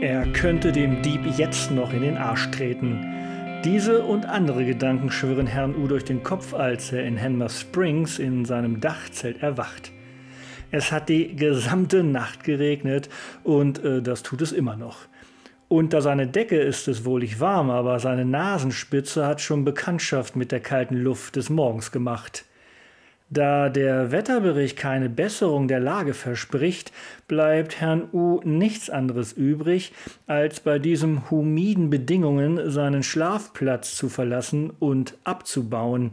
Er könnte dem Dieb jetzt noch in den Arsch treten. Diese und andere Gedanken schwirren Herrn U durch den Kopf, als er in Hanmer Springs in seinem Dachzelt erwacht. Es hat die gesamte Nacht geregnet und äh, das tut es immer noch. Unter seiner Decke ist es wohlig warm, aber seine Nasenspitze hat schon Bekanntschaft mit der kalten Luft des Morgens gemacht. Da der Wetterbericht keine Besserung der Lage verspricht, bleibt Herrn U nichts anderes übrig, als bei diesen humiden Bedingungen seinen Schlafplatz zu verlassen und abzubauen.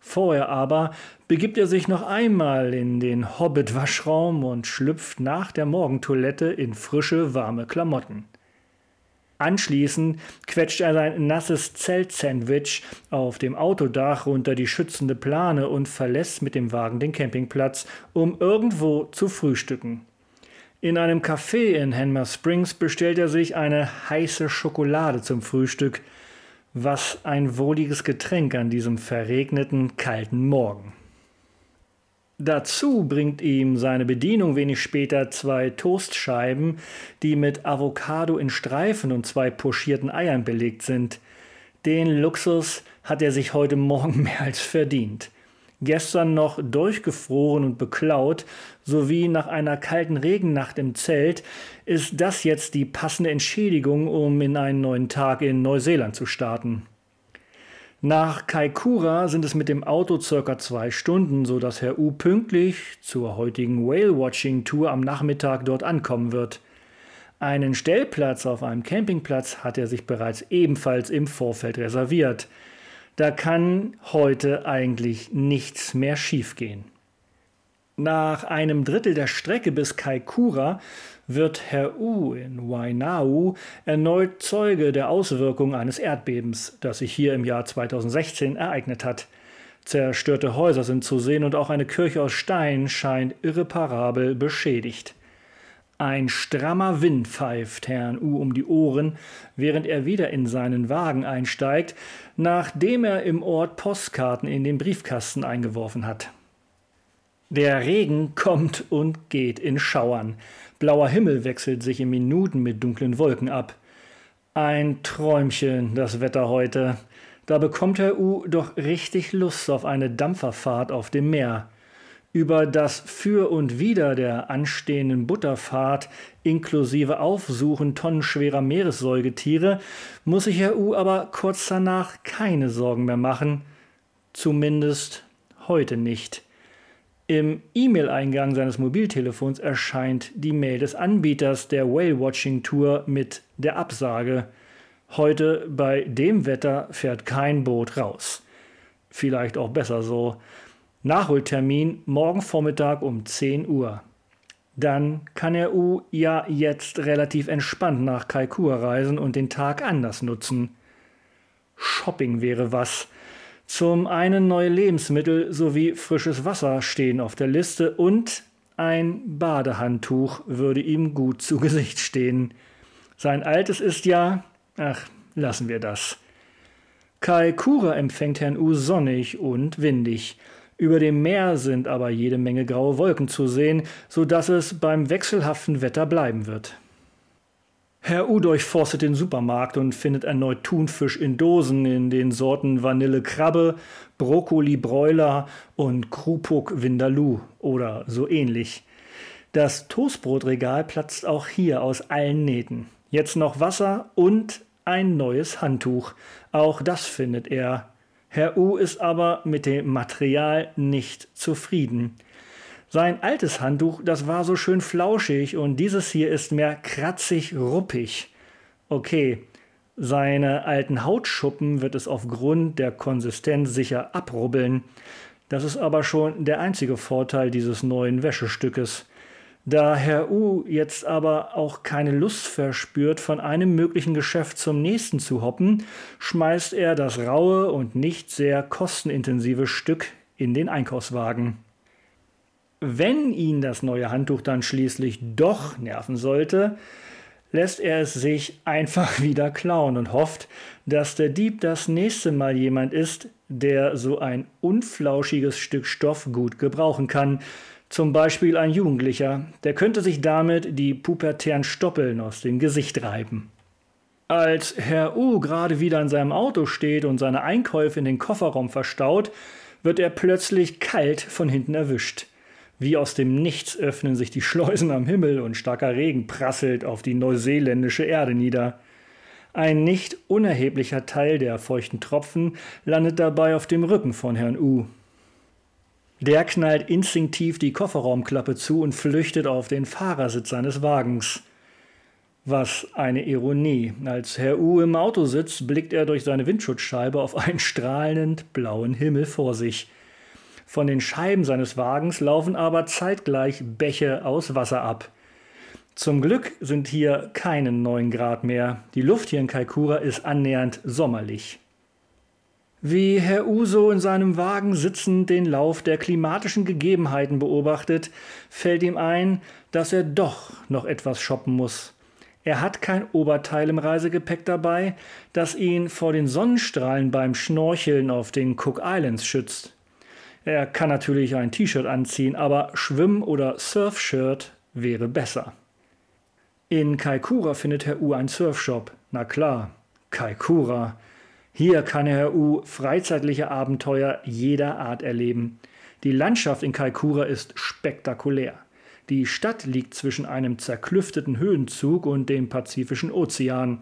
Vorher aber begibt er sich noch einmal in den Hobbit-Waschraum und schlüpft nach der Morgentoilette in frische, warme Klamotten. Anschließend quetscht er sein nasses Zeltsandwich auf dem Autodach unter die schützende Plane und verlässt mit dem Wagen den Campingplatz, um irgendwo zu frühstücken. In einem Café in Hanmer Springs bestellt er sich eine heiße Schokolade zum Frühstück. Was ein wohliges Getränk an diesem verregneten, kalten Morgen. Dazu bringt ihm seine Bedienung wenig später zwei Toastscheiben, die mit Avocado in Streifen und zwei pochierten Eiern belegt sind. Den Luxus hat er sich heute Morgen mehr als verdient. Gestern noch durchgefroren und beklaut, sowie nach einer kalten Regennacht im Zelt, ist das jetzt die passende Entschädigung, um in einen neuen Tag in Neuseeland zu starten. Nach Kaikoura sind es mit dem Auto circa zwei Stunden, so dass Herr U pünktlich zur heutigen Whale-Watching-Tour am Nachmittag dort ankommen wird. Einen Stellplatz auf einem Campingplatz hat er sich bereits ebenfalls im Vorfeld reserviert. Da kann heute eigentlich nichts mehr schiefgehen. Nach einem Drittel der Strecke bis Kaikoura wird Herr U in Wainau erneut Zeuge der Auswirkungen eines Erdbebens, das sich hier im Jahr 2016 ereignet hat. Zerstörte Häuser sind zu sehen und auch eine Kirche aus Stein scheint irreparabel beschädigt. Ein strammer Wind pfeift Herrn U um die Ohren, während er wieder in seinen Wagen einsteigt, nachdem er im Ort Postkarten in den Briefkasten eingeworfen hat. Der Regen kommt und geht in Schauern. Blauer Himmel wechselt sich in Minuten mit dunklen Wolken ab. Ein Träumchen, das Wetter heute. Da bekommt Herr U doch richtig Lust auf eine Dampferfahrt auf dem Meer. Über das Für und Wider der anstehenden Butterfahrt inklusive Aufsuchen tonnenschwerer Meeressäugetiere muss sich Herr U aber kurz danach keine Sorgen mehr machen. Zumindest heute nicht. Im E-Mail-Eingang seines Mobiltelefons erscheint die Mail des Anbieters der Whale-Watching-Tour mit der Absage. Heute bei dem Wetter fährt kein Boot raus. Vielleicht auch besser so. Nachholtermin morgen Vormittag um 10 Uhr. Dann kann er U ja jetzt relativ entspannt nach Kaikour reisen und den Tag anders nutzen. Shopping wäre was. Zum einen neue Lebensmittel sowie frisches Wasser stehen auf der Liste und ein Badehandtuch würde ihm gut zu Gesicht stehen. Sein altes ist ja, ach, lassen wir das. Kai Kura empfängt Herrn U sonnig und windig. Über dem Meer sind aber jede Menge graue Wolken zu sehen, so dass es beim wechselhaften Wetter bleiben wird. Herr U durchforstet den Supermarkt und findet erneut Thunfisch in Dosen in den Sorten Vanille Krabbe, Brokkoli Broiler und Krupuk Vindaloo oder so ähnlich. Das Toastbrotregal platzt auch hier aus allen Nähten. Jetzt noch Wasser und ein neues Handtuch. Auch das findet er. Herr U ist aber mit dem Material nicht zufrieden. Sein altes Handtuch, das war so schön flauschig und dieses hier ist mehr kratzig ruppig. Okay, seine alten Hautschuppen wird es aufgrund der Konsistenz sicher abrubbeln. Das ist aber schon der einzige Vorteil dieses neuen Wäschestückes. Da Herr U jetzt aber auch keine Lust verspürt, von einem möglichen Geschäft zum nächsten zu hoppen, schmeißt er das raue und nicht sehr kostenintensive Stück in den Einkaufswagen. Wenn ihn das neue Handtuch dann schließlich doch nerven sollte, lässt er es sich einfach wieder klauen und hofft, dass der Dieb das nächste Mal jemand ist, der so ein unflauschiges Stück Stoff gut gebrauchen kann, Zum Beispiel ein Jugendlicher, der könnte sich damit die pubertären Stoppeln aus dem Gesicht reiben. Als Herr U gerade wieder in seinem Auto steht und seine Einkäufe in den Kofferraum verstaut, wird er plötzlich kalt von hinten erwischt. Wie aus dem Nichts öffnen sich die Schleusen am Himmel und starker Regen prasselt auf die neuseeländische Erde nieder. Ein nicht unerheblicher Teil der feuchten Tropfen landet dabei auf dem Rücken von Herrn U. Der knallt instinktiv die Kofferraumklappe zu und flüchtet auf den Fahrersitz seines Wagens. Was eine Ironie. Als Herr U im Auto sitzt, blickt er durch seine Windschutzscheibe auf einen strahlend blauen Himmel vor sich. Von den Scheiben seines Wagens laufen aber zeitgleich Bäche aus Wasser ab. Zum Glück sind hier keine neun Grad mehr. Die Luft hier in Kaikoura ist annähernd sommerlich. Wie Herr Uso in seinem Wagen sitzend den Lauf der klimatischen Gegebenheiten beobachtet, fällt ihm ein, dass er doch noch etwas shoppen muss. Er hat kein Oberteil im Reisegepäck dabei, das ihn vor den Sonnenstrahlen beim Schnorcheln auf den Cook Islands schützt. Er kann natürlich ein T-Shirt anziehen, aber Schwimm- oder Surfshirt wäre besser. In Kaikoura findet Herr U einen Surfshop. Na klar, Kaikoura. Hier kann Herr U freizeitliche Abenteuer jeder Art erleben. Die Landschaft in Kaikoura ist spektakulär. Die Stadt liegt zwischen einem zerklüfteten Höhenzug und dem Pazifischen Ozean.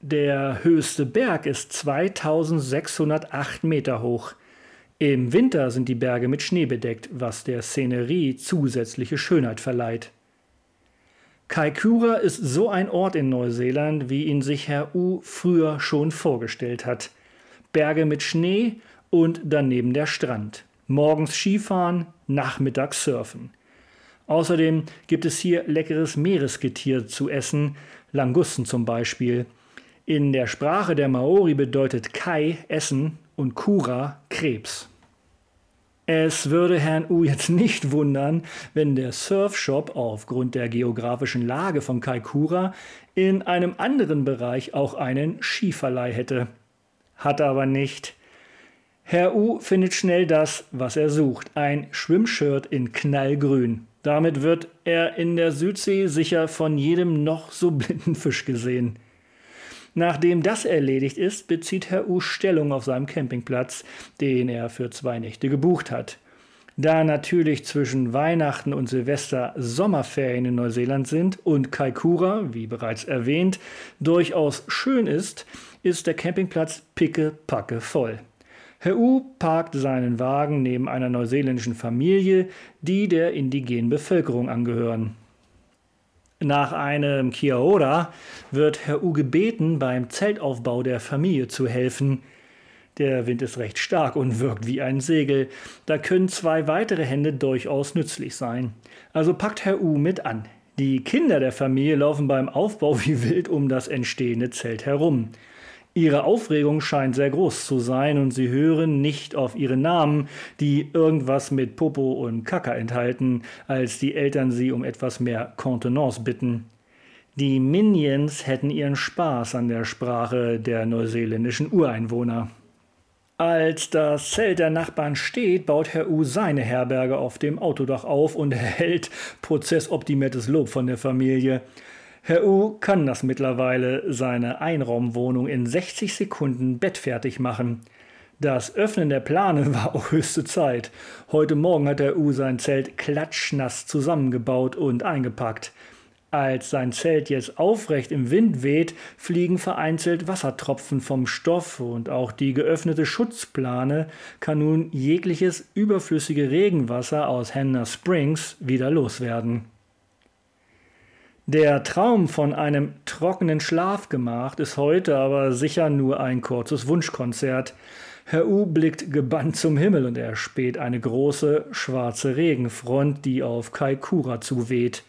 Der höchste Berg ist 2608 Meter hoch. Im Winter sind die Berge mit Schnee bedeckt, was der Szenerie zusätzliche Schönheit verleiht. Kaikoura ist so ein Ort in Neuseeland, wie ihn sich Herr U früher schon vorgestellt hat. Berge mit Schnee und daneben der Strand. Morgens Skifahren, nachmittags Surfen. Außerdem gibt es hier leckeres Meeresgetier zu essen, Langusten zum Beispiel. In der Sprache der Maori bedeutet Kai Essen und Kura Krebs. Es würde Herrn U jetzt nicht wundern, wenn der Surfshop aufgrund der geografischen Lage von Kaikoura in einem anderen Bereich auch einen Skiverleih hätte. Hat er aber nicht. Herr U findet schnell das, was er sucht, ein Schwimmshirt in Knallgrün. Damit wird er in der Südsee sicher von jedem noch so blinden Fisch gesehen. Nachdem das erledigt ist, bezieht Herr U Stellung auf seinem Campingplatz, den er für zwei Nächte gebucht hat. Da natürlich zwischen Weihnachten und Silvester Sommerferien in Neuseeland sind und Kaikoura, wie bereits erwähnt, durchaus schön ist, ist der Campingplatz picke-packe voll. Herr U parkt seinen Wagen neben einer neuseeländischen Familie, die der indigenen Bevölkerung angehören. Nach einem Kia wird Herr U gebeten, beim Zeltaufbau der Familie zu helfen. Der Wind ist recht stark und wirkt wie ein Segel. Da können zwei weitere Hände durchaus nützlich sein. Also packt Herr U mit an. Die Kinder der Familie laufen beim Aufbau wie wild um das entstehende Zelt herum. Ihre Aufregung scheint sehr groß zu sein und sie hören nicht auf ihre Namen, die irgendwas mit Popo und Kaka enthalten, als die Eltern sie um etwas mehr Kontenance bitten. Die Minions hätten ihren Spaß an der Sprache der neuseeländischen Ureinwohner. Als das Zelt der Nachbarn steht, baut Herr U seine Herberge auf dem Autodach auf und erhält prozessoptimiertes Lob von der Familie. Herr U kann das mittlerweile, seine Einraumwohnung in 60 Sekunden bettfertig machen. Das Öffnen der Plane war auch höchste Zeit. Heute Morgen hat Herr U sein Zelt klatschnass zusammengebaut und eingepackt. Als sein Zelt jetzt aufrecht im Wind weht, fliegen vereinzelt Wassertropfen vom Stoff und auch die geöffnete Schutzplane kann nun jegliches überflüssige Regenwasser aus Hannah Springs wieder loswerden. Der Traum von einem trockenen Schlafgemach ist heute aber sicher nur ein kurzes Wunschkonzert. Herr U blickt gebannt zum Himmel und erspäht eine große schwarze Regenfront, die auf Kaikoura zuweht.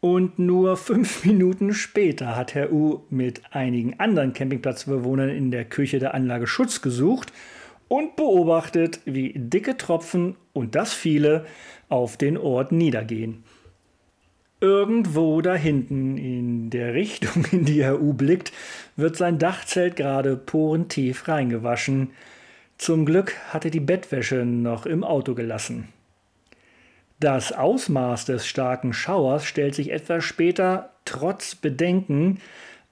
Und nur fünf Minuten später hat Herr U mit einigen anderen Campingplatzbewohnern in der Küche der Anlage Schutz gesucht und beobachtet, wie dicke Tropfen und das viele auf den Ort niedergehen. Irgendwo da hinten, in der Richtung, in die Herr U blickt, wird sein Dachzelt gerade porentief reingewaschen. Zum Glück hat er die Bettwäsche noch im Auto gelassen. Das Ausmaß des starken Schauers stellt sich etwas später trotz Bedenken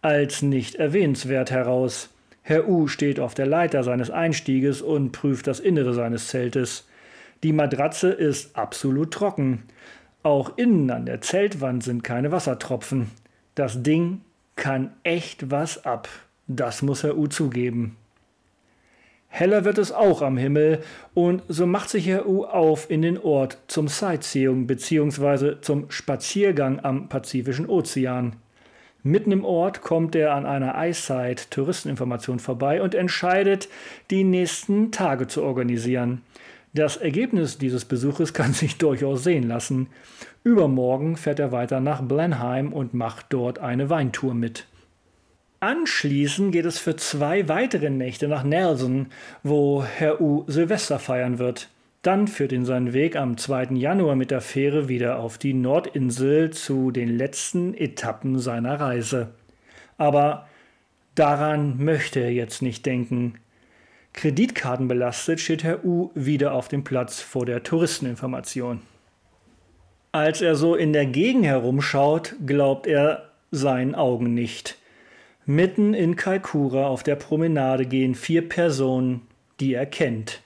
als nicht erwähnenswert heraus. Herr U steht auf der Leiter seines Einstieges und prüft das Innere seines Zeltes. Die Matratze ist absolut trocken. Auch innen an der Zeltwand sind keine Wassertropfen. Das Ding kann echt was ab. Das muss Herr U zugeben. Heller wird es auch am Himmel, und so macht sich Herr U auf in den Ort zum Sightseeing bzw. zum Spaziergang am Pazifischen Ozean. Mitten im Ort kommt er an einer Eyesight Touristeninformation vorbei und entscheidet, die nächsten Tage zu organisieren. Das Ergebnis dieses Besuches kann sich durchaus sehen lassen. Übermorgen fährt er weiter nach Blenheim und macht dort eine Weintour mit. Anschließend geht es für zwei weitere Nächte nach Nelson, wo Herr U Silvester feiern wird. Dann führt ihn sein Weg am 2. Januar mit der Fähre wieder auf die Nordinsel zu den letzten Etappen seiner Reise. Aber daran möchte er jetzt nicht denken. Kreditkartenbelastet steht Herr U wieder auf dem Platz vor der Touristeninformation. Als er so in der Gegend herumschaut, glaubt er seinen Augen nicht. Mitten in Kaikoura auf der Promenade gehen vier Personen, die er kennt.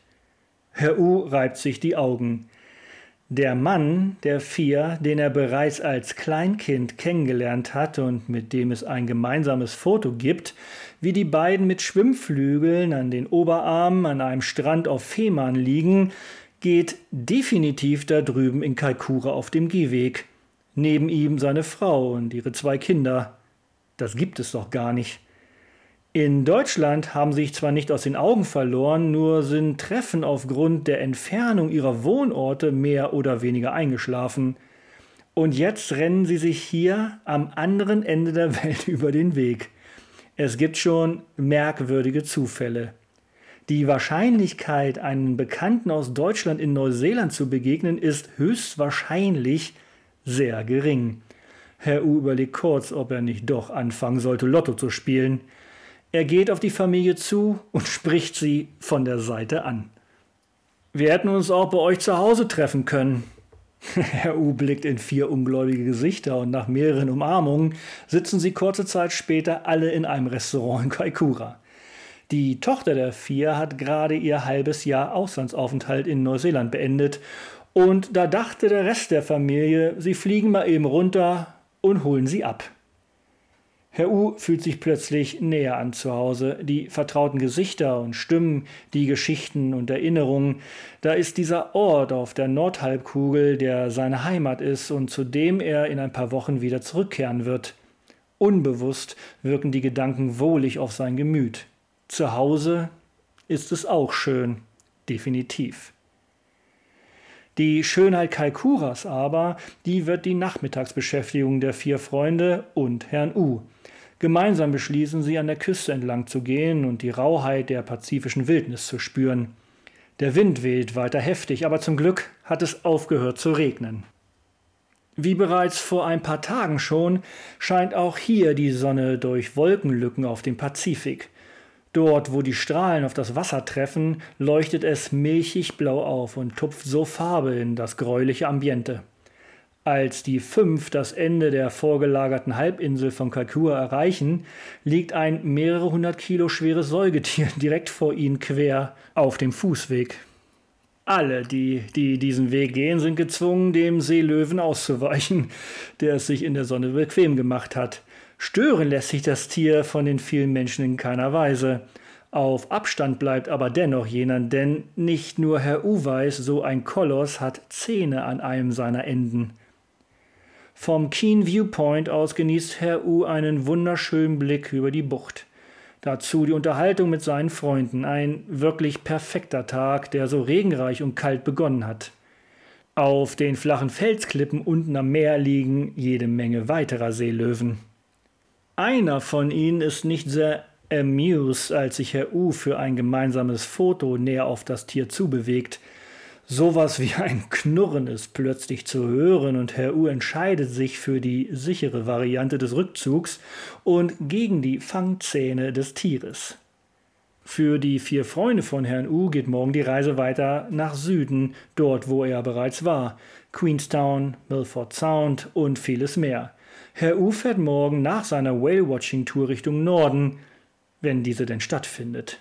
Herr U reibt sich die Augen. Der Mann der vier, den er bereits als Kleinkind kennengelernt hat und mit dem es ein gemeinsames Foto gibt, wie die beiden mit Schwimmflügeln an den Oberarmen an einem Strand auf Fehmarn liegen, geht definitiv da drüben in Kaikoura auf dem Gehweg. Neben ihm seine Frau und ihre zwei Kinder. Das gibt es doch gar nicht. In Deutschland haben sich zwar nicht aus den Augen verloren, nur sind Treffen aufgrund der Entfernung ihrer Wohnorte mehr oder weniger eingeschlafen. Und jetzt rennen sie sich hier am anderen Ende der Welt über den Weg. Es gibt schon merkwürdige Zufälle. Die Wahrscheinlichkeit, einen Bekannten aus Deutschland in Neuseeland zu begegnen, ist höchstwahrscheinlich sehr gering. Herr U überlegt kurz, ob er nicht doch anfangen sollte, Lotto zu spielen. Er geht auf die Familie zu und spricht sie von der Seite an. Wir hätten uns auch bei euch zu Hause treffen können. Herr U blickt in vier ungläubige Gesichter und nach mehreren Umarmungen sitzen sie kurze Zeit später alle in einem Restaurant in Kaikoura. Die Tochter der vier hat gerade ihr halbes Jahr Auslandsaufenthalt in Neuseeland beendet und da dachte der Rest der Familie, sie fliegen mal eben runter, und holen sie ab. Herr U fühlt sich plötzlich näher an zu Hause. Die vertrauten Gesichter und Stimmen, die Geschichten und Erinnerungen. Da ist dieser Ort auf der Nordhalbkugel, der seine Heimat ist und zu dem er in ein paar Wochen wieder zurückkehren wird. Unbewusst wirken die Gedanken wohlig auf sein Gemüt. Zu Hause ist es auch schön, definitiv. Die Schönheit Kaikuras aber, die wird die Nachmittagsbeschäftigung der vier Freunde und Herrn U. Gemeinsam beschließen sie, an der Küste entlang zu gehen und die Rauheit der pazifischen Wildnis zu spüren. Der Wind weht weiter heftig, aber zum Glück hat es aufgehört zu regnen. Wie bereits vor ein paar Tagen schon, scheint auch hier die Sonne durch Wolkenlücken auf dem Pazifik. Dort, wo die Strahlen auf das Wasser treffen, leuchtet es milchig blau auf und tupft so Farbe in das gräuliche Ambiente. Als die fünf das Ende der vorgelagerten Halbinsel von Kakua erreichen, liegt ein mehrere hundert Kilo schweres Säugetier direkt vor ihnen quer auf dem Fußweg. Alle, die, die diesen Weg gehen, sind gezwungen, dem Seelöwen auszuweichen, der es sich in der Sonne bequem gemacht hat. Stören lässt sich das Tier von den vielen Menschen in keiner Weise. Auf Abstand bleibt aber dennoch jener, denn nicht nur Herr Uweis, so ein Koloss hat Zähne an einem seiner Enden. Vom Keen Viewpoint aus genießt Herr U einen wunderschönen Blick über die Bucht. Dazu die Unterhaltung mit seinen Freunden, ein wirklich perfekter Tag, der so regenreich und kalt begonnen hat. Auf den flachen Felsklippen unten am Meer liegen jede Menge weiterer Seelöwen. Einer von ihnen ist nicht sehr amused, als sich Herr U für ein gemeinsames Foto näher auf das Tier zubewegt. Sowas wie ein Knurren ist plötzlich zu hören und Herr U entscheidet sich für die sichere Variante des Rückzugs und gegen die Fangzähne des Tieres. Für die vier Freunde von Herrn U geht morgen die Reise weiter nach Süden, dort wo er bereits war. Queenstown, Milford Sound und vieles mehr. Herr U fährt morgen nach seiner Whale-Watching-Tour Richtung Norden, wenn diese denn stattfindet.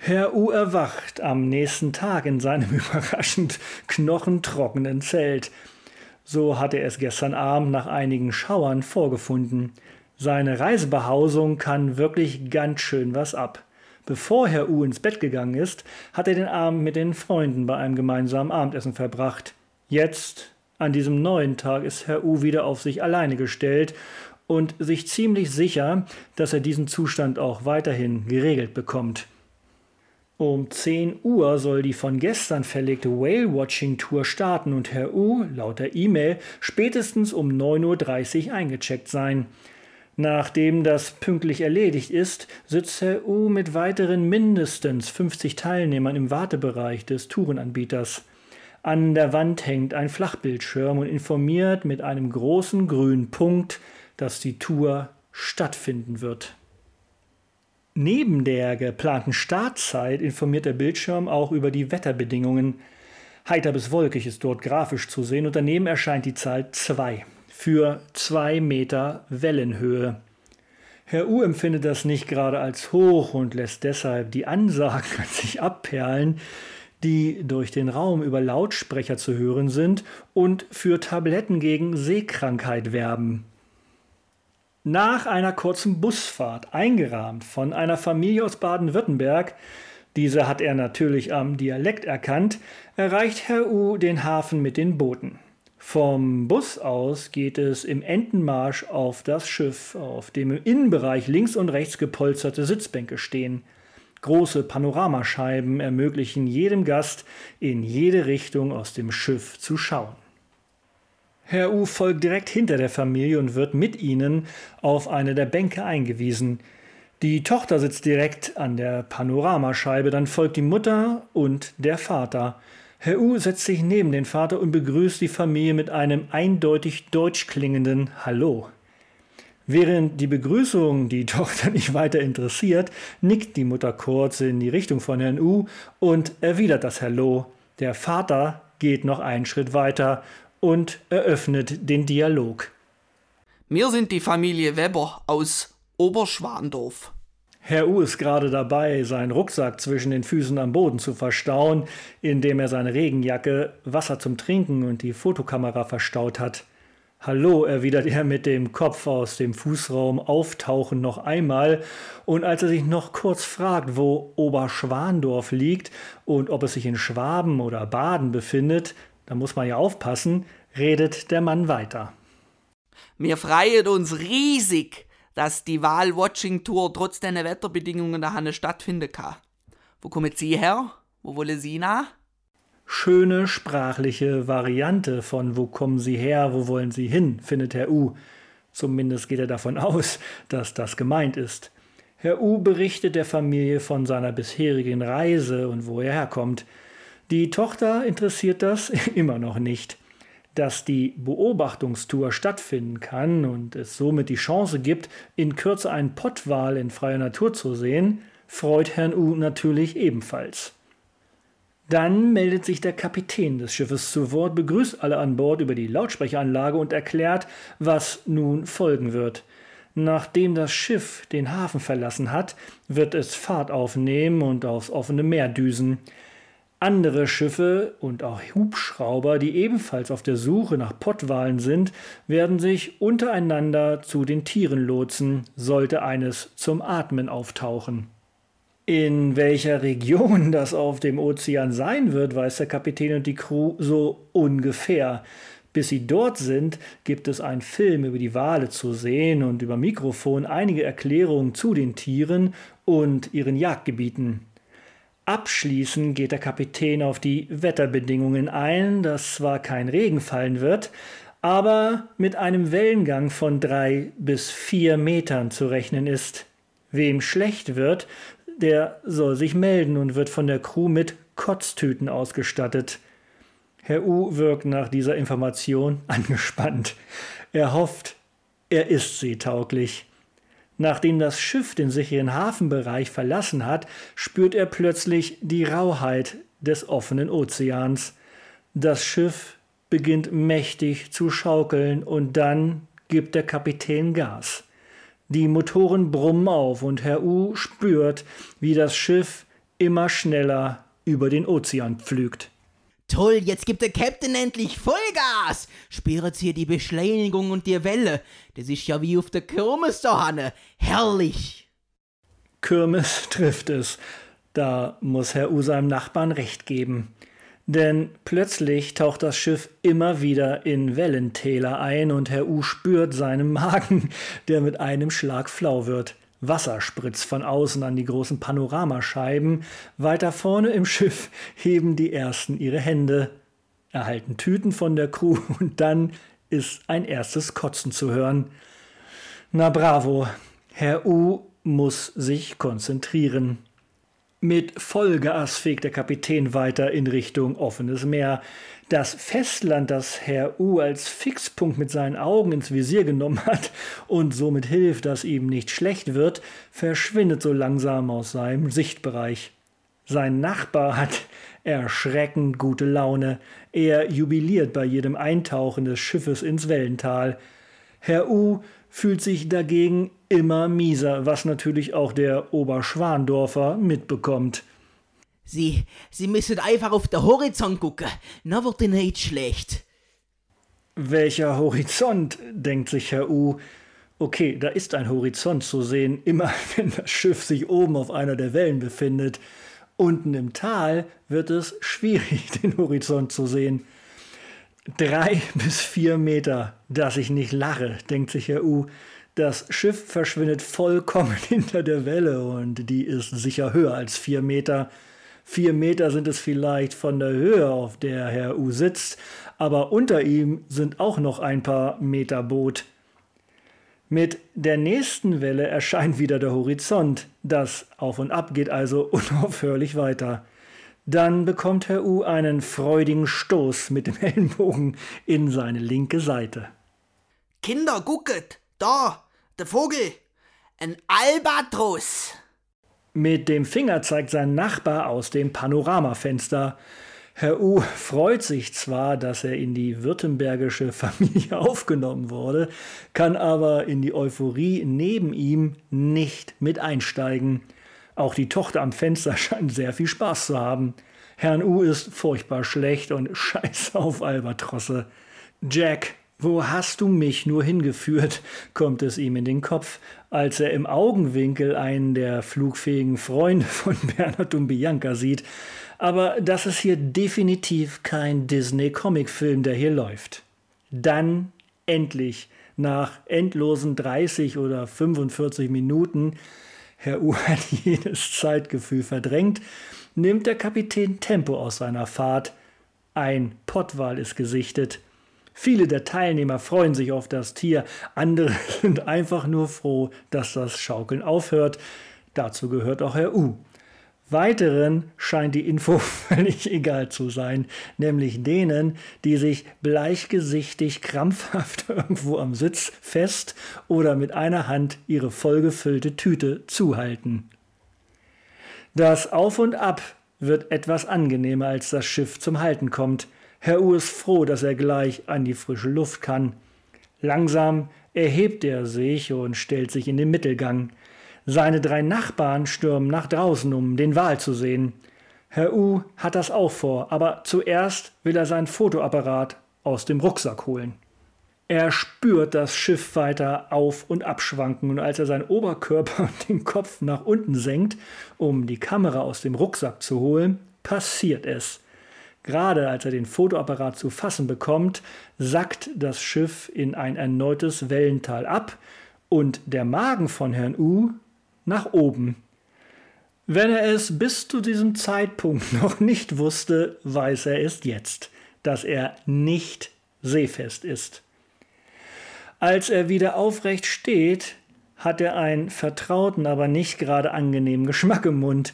Herr U erwacht am nächsten Tag in seinem überraschend knochentrockenen Zelt. So hatte er es gestern Abend nach einigen Schauern vorgefunden. Seine Reisebehausung kann wirklich ganz schön was ab. Bevor Herr U ins Bett gegangen ist, hat er den Abend mit den Freunden bei einem gemeinsamen Abendessen verbracht. Jetzt, an diesem neuen Tag, ist Herr U wieder auf sich alleine gestellt und sich ziemlich sicher, dass er diesen Zustand auch weiterhin geregelt bekommt. Um 10 Uhr soll die von gestern verlegte Whale-Watching-Tour starten und Herr U, laut der E-Mail, spätestens um 9.30 Uhr eingecheckt sein. Nachdem das pünktlich erledigt ist, sitzt Herr U mit weiteren mindestens 50 Teilnehmern im Wartebereich des Tourenanbieters. An der Wand hängt ein Flachbildschirm und informiert mit einem großen grünen Punkt, dass die Tour stattfinden wird. Neben der geplanten Startzeit informiert der Bildschirm auch über die Wetterbedingungen. Heiter bis wolkig ist dort grafisch zu sehen und daneben erscheint die Zahl 2 für 2 Meter Wellenhöhe. Herr U empfindet das nicht gerade als hoch und lässt deshalb die Ansagen an sich abperlen, die durch den Raum über Lautsprecher zu hören sind und für Tabletten gegen Seekrankheit werben. Nach einer kurzen Busfahrt, eingerahmt von einer Familie aus Baden-Württemberg, diese hat er natürlich am Dialekt erkannt, erreicht Herr U den Hafen mit den Booten. Vom Bus aus geht es im Entenmarsch auf das Schiff, auf dem im Innenbereich links und rechts gepolsterte Sitzbänke stehen. Große Panoramascheiben ermöglichen jedem Gast in jede Richtung aus dem Schiff zu schauen. Herr U folgt direkt hinter der Familie und wird mit ihnen auf eine der Bänke eingewiesen. Die Tochter sitzt direkt an der Panoramascheibe, dann folgt die Mutter und der Vater. Herr U setzt sich neben den Vater und begrüßt die Familie mit einem eindeutig deutsch klingenden Hallo. Während die Begrüßung die Tochter nicht weiter interessiert, nickt die Mutter kurz in die Richtung von Herrn U und erwidert das Hallo. Der Vater geht noch einen Schritt weiter und eröffnet den Dialog. Wir sind die Familie Weber aus Oberschwandorf. Herr U ist gerade dabei, seinen Rucksack zwischen den Füßen am Boden zu verstauen, indem er seine Regenjacke, Wasser zum Trinken und die Fotokamera verstaut hat. Hallo, erwidert er mit dem Kopf aus dem Fußraum auftauchen noch einmal, und als er sich noch kurz fragt, wo Oberschwandorf liegt und ob es sich in Schwaben oder Baden befindet, da muss man ja aufpassen, redet der Mann weiter. Wir freuen uns riesig, dass die Wahl-Watching-Tour trotz der Wetterbedingungen daheim stattfinden kann. Wo kommen Sie her? Wo wollen Sie nach? Schöne sprachliche Variante von Wo kommen Sie her, wo wollen Sie hin, findet Herr U. Zumindest geht er davon aus, dass das gemeint ist. Herr U berichtet der Familie von seiner bisherigen Reise und wo er herkommt. Die Tochter interessiert das immer noch nicht. Dass die Beobachtungstour stattfinden kann und es somit die Chance gibt, in Kürze einen Pottwal in freier Natur zu sehen, freut Herrn U natürlich ebenfalls. Dann meldet sich der Kapitän des Schiffes zu Wort, begrüßt alle an Bord über die Lautsprecheranlage und erklärt, was nun folgen wird. Nachdem das Schiff den Hafen verlassen hat, wird es Fahrt aufnehmen und aufs offene Meer düsen. Andere Schiffe und auch Hubschrauber, die ebenfalls auf der Suche nach Pottwalen sind, werden sich untereinander zu den Tieren lotsen, sollte eines zum Atmen auftauchen. In welcher Region das auf dem Ozean sein wird, weiß der Kapitän und die Crew so ungefähr. Bis sie dort sind, gibt es einen Film über die Wale zu sehen und über Mikrofon einige Erklärungen zu den Tieren und ihren Jagdgebieten. Abschließend geht der Kapitän auf die Wetterbedingungen ein, dass zwar kein Regen fallen wird, aber mit einem Wellengang von drei bis vier Metern zu rechnen ist. Wem schlecht wird, der soll sich melden und wird von der Crew mit Kotztüten ausgestattet. Herr U wirkt nach dieser Information angespannt. Er hofft, er ist seetauglich. Nachdem das Schiff den sicheren Hafenbereich verlassen hat, spürt er plötzlich die Rauheit des offenen Ozeans. Das Schiff beginnt mächtig zu schaukeln und dann gibt der Kapitän Gas. Die Motoren brummen auf und Herr U spürt, wie das Schiff immer schneller über den Ozean pflügt. Toll, jetzt gibt der Captain endlich Vollgas! Spürt hier die Beschleunigung und die Welle. Das ist ja wie auf der Kirmes da, Hanne. Herrlich! Kirmes trifft es. Da muss Herr U seinem Nachbarn recht geben. Denn plötzlich taucht das Schiff immer wieder in Wellentäler ein und Herr U spürt seinen Magen, der mit einem Schlag flau wird. Wasser spritzt von außen an die großen Panoramascheiben. Weiter vorne im Schiff heben die ersten ihre Hände, erhalten Tüten von der Crew und dann ist ein erstes Kotzen zu hören. Na bravo, Herr U muss sich konzentrieren. Mit Vollgas fegt der Kapitän weiter in Richtung offenes Meer. Das Festland, das Herr U als Fixpunkt mit seinen Augen ins Visier genommen hat und somit hilft, dass ihm nicht schlecht wird, verschwindet so langsam aus seinem Sichtbereich. Sein Nachbar hat erschreckend gute Laune. Er jubiliert bei jedem Eintauchen des Schiffes ins Wellental. Herr U fühlt sich dagegen immer mieser, was natürlich auch der Oberschwandorfer mitbekommt. Sie, Sie müssen einfach auf den Horizont gucken, na wird Ihnen nicht schlecht. Welcher Horizont, denkt sich Herr U. Okay, da ist ein Horizont zu sehen, immer wenn das Schiff sich oben auf einer der Wellen befindet. Unten im Tal wird es schwierig, den Horizont zu sehen. Drei bis vier Meter, dass ich nicht lache, denkt sich Herr U. Das Schiff verschwindet vollkommen hinter der Welle und die ist sicher höher als vier Meter. Vier Meter sind es vielleicht von der Höhe, auf der Herr U sitzt, aber unter ihm sind auch noch ein paar Meter Boot. Mit der nächsten Welle erscheint wieder der Horizont. Das Auf und Ab geht also unaufhörlich weiter. Dann bekommt Herr U einen freudigen Stoß mit dem Ellenbogen in seine linke Seite. Kinder, gucket, da, der Vogel, ein Albatros. Mit dem Finger zeigt sein Nachbar aus dem Panoramafenster. Herr U freut sich zwar, dass er in die württembergische Familie aufgenommen wurde, kann aber in die Euphorie neben ihm nicht mit einsteigen. Auch die Tochter am Fenster scheint sehr viel Spaß zu haben. Herrn U ist furchtbar schlecht und scheiß auf Albatrosse. Jack wo hast du mich nur hingeführt? kommt es ihm in den Kopf, als er im Augenwinkel einen der flugfähigen Freunde von Bernhard und Bianca sieht. Aber das ist hier definitiv kein Disney-Comicfilm, der hier läuft. Dann endlich, nach endlosen 30 oder 45 Minuten, Herr U hat jedes Zeitgefühl verdrängt, nimmt der Kapitän Tempo aus seiner Fahrt. Ein Pottwal ist gesichtet. Viele der Teilnehmer freuen sich auf das Tier, andere sind einfach nur froh, dass das Schaukeln aufhört. Dazu gehört auch Herr U. Weiteren scheint die Info völlig egal zu sein, nämlich denen, die sich bleichgesichtig krampfhaft irgendwo am Sitz fest oder mit einer Hand ihre vollgefüllte Tüte zuhalten. Das Auf und Ab wird etwas angenehmer, als das Schiff zum Halten kommt. Herr U ist froh, dass er gleich an die frische Luft kann. Langsam erhebt er sich und stellt sich in den Mittelgang. Seine drei Nachbarn stürmen nach draußen, um den Wal zu sehen. Herr U hat das auch vor, aber zuerst will er sein Fotoapparat aus dem Rucksack holen. Er spürt das Schiff weiter auf und abschwanken und als er seinen Oberkörper und den Kopf nach unten senkt, um die Kamera aus dem Rucksack zu holen, passiert es. Gerade als er den Fotoapparat zu fassen bekommt, sackt das Schiff in ein erneutes Wellental ab und der Magen von Herrn U nach oben. Wenn er es bis zu diesem Zeitpunkt noch nicht wusste, weiß er es jetzt, dass er nicht seefest ist. Als er wieder aufrecht steht, hat er einen vertrauten, aber nicht gerade angenehmen Geschmack im Mund.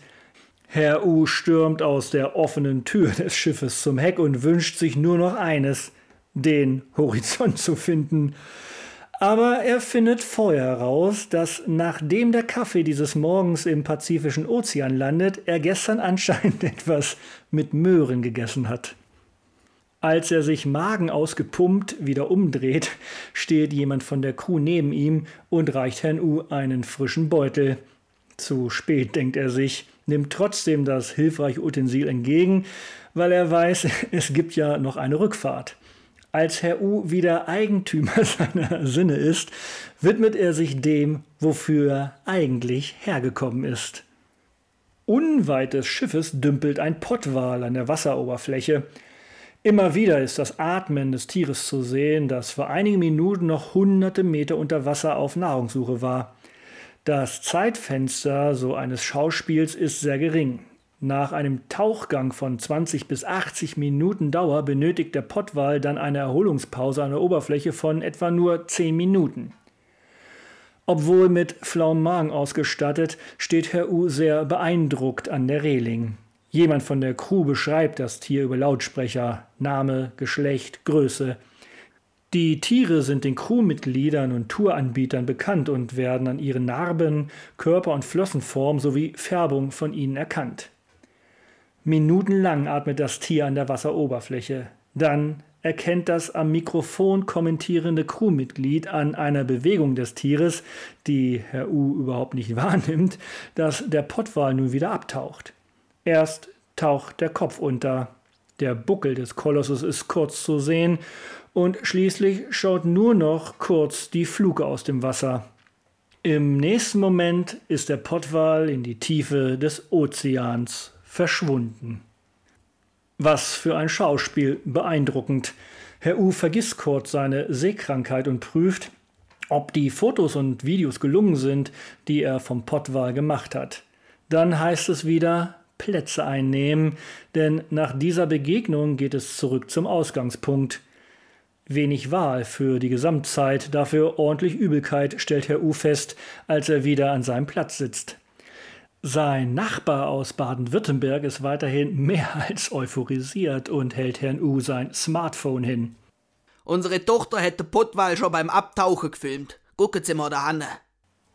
Herr U stürmt aus der offenen Tür des Schiffes zum Heck und wünscht sich nur noch eines, den Horizont zu finden. Aber er findet vorher heraus, dass nachdem der Kaffee dieses Morgens im Pazifischen Ozean landet, er gestern anscheinend etwas mit Möhren gegessen hat. Als er sich Magen ausgepumpt wieder umdreht, steht jemand von der Crew neben ihm und reicht Herrn U einen frischen Beutel. Zu spät, denkt er sich, nimmt trotzdem das hilfreiche Utensil entgegen, weil er weiß, es gibt ja noch eine Rückfahrt. Als Herr U wieder Eigentümer seiner Sinne ist, widmet er sich dem, wofür er eigentlich hergekommen ist. Unweit des Schiffes dümpelt ein Pottwal an der Wasseroberfläche. Immer wieder ist das Atmen des Tieres zu sehen, das vor einigen Minuten noch hunderte Meter unter Wasser auf Nahrungssuche war. Das Zeitfenster so eines Schauspiels ist sehr gering. Nach einem Tauchgang von 20 bis 80 Minuten Dauer benötigt der Pottwal dann eine Erholungspause an der Oberfläche von etwa nur 10 Minuten. Obwohl mit flauem Magen ausgestattet, steht Herr U sehr beeindruckt an der Reling. Jemand von der Crew beschreibt das Tier über Lautsprecher, Name, Geschlecht, Größe. Die Tiere sind den Crewmitgliedern und Touranbietern bekannt und werden an ihren Narben, Körper- und Flossenform sowie Färbung von ihnen erkannt. Minutenlang atmet das Tier an der Wasseroberfläche. Dann erkennt das am Mikrofon kommentierende Crewmitglied an einer Bewegung des Tieres, die Herr U überhaupt nicht wahrnimmt, dass der Pottwal nun wieder abtaucht. Erst taucht der Kopf unter, der Buckel des Kolossus ist kurz zu sehen, und schließlich schaut nur noch kurz die Fluke aus dem Wasser. Im nächsten Moment ist der Pottwal in die Tiefe des Ozeans verschwunden. Was für ein Schauspiel, beeindruckend. Herr U vergisst kurz seine Seekrankheit und prüft, ob die Fotos und Videos gelungen sind, die er vom Pottwal gemacht hat. Dann heißt es wieder, Plätze einnehmen, denn nach dieser Begegnung geht es zurück zum Ausgangspunkt. Wenig Wahl für die Gesamtzeit, dafür ordentlich Übelkeit, stellt Herr U fest, als er wieder an seinem Platz sitzt. Sein Nachbar aus Baden-Württemberg ist weiterhin mehr als euphorisiert und hält Herrn U sein Smartphone hin. Unsere Tochter hätte Pottwal schon beim Abtauchen gefilmt. Gucken Sie mal da Hanne.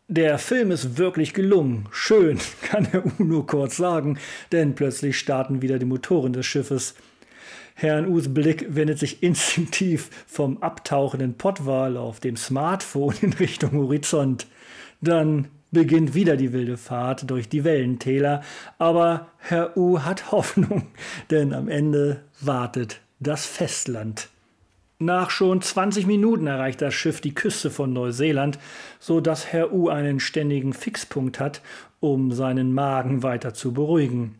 Der Film ist wirklich gelungen. Schön, kann Herr U nur kurz sagen, denn plötzlich starten wieder die Motoren des Schiffes. Herrn U's Blick wendet sich instinktiv vom abtauchenden Pottwal auf dem Smartphone in Richtung Horizont. Dann beginnt wieder die wilde Fahrt durch die Wellentäler, aber Herr U hat Hoffnung, denn am Ende wartet das Festland. Nach schon 20 Minuten erreicht das Schiff die Küste von Neuseeland, so dass Herr U einen ständigen Fixpunkt hat, um seinen Magen weiter zu beruhigen.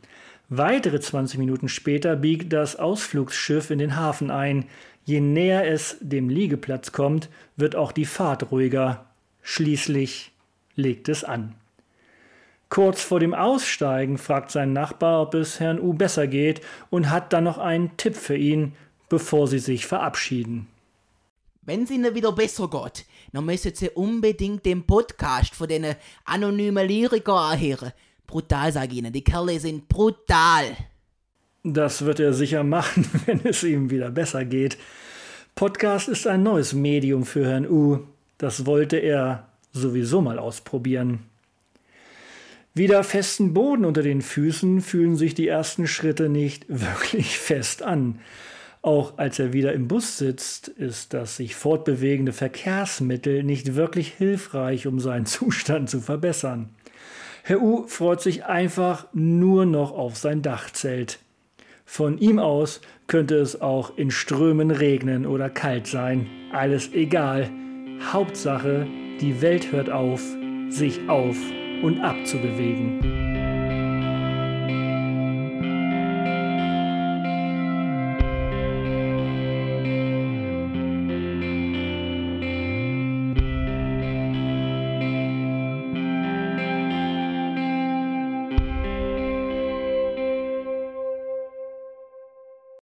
Weitere 20 Minuten später biegt das Ausflugsschiff in den Hafen ein. Je näher es dem Liegeplatz kommt, wird auch die Fahrt ruhiger. Schließlich legt es an. Kurz vor dem Aussteigen fragt sein Nachbar, ob es Herrn U besser geht und hat dann noch einen Tipp für ihn, bevor sie sich verabschieden. Wenn es ihnen wieder besser geht, dann müssen sie unbedingt den Podcast von den anonymen Lyrikern anhören. Brutal, sag ich ihnen. Die Kerle sind brutal. Das wird er sicher machen, wenn es ihm wieder besser geht. Podcast ist ein neues Medium für Herrn U. Das wollte er sowieso mal ausprobieren. Wieder festen Boden unter den Füßen fühlen sich die ersten Schritte nicht wirklich fest an. Auch als er wieder im Bus sitzt, ist das sich fortbewegende Verkehrsmittel nicht wirklich hilfreich, um seinen Zustand zu verbessern. Herr U freut sich einfach nur noch auf sein Dachzelt. Von ihm aus könnte es auch in Strömen regnen oder kalt sein. Alles egal. Hauptsache, die Welt hört auf, sich auf und ab zu bewegen.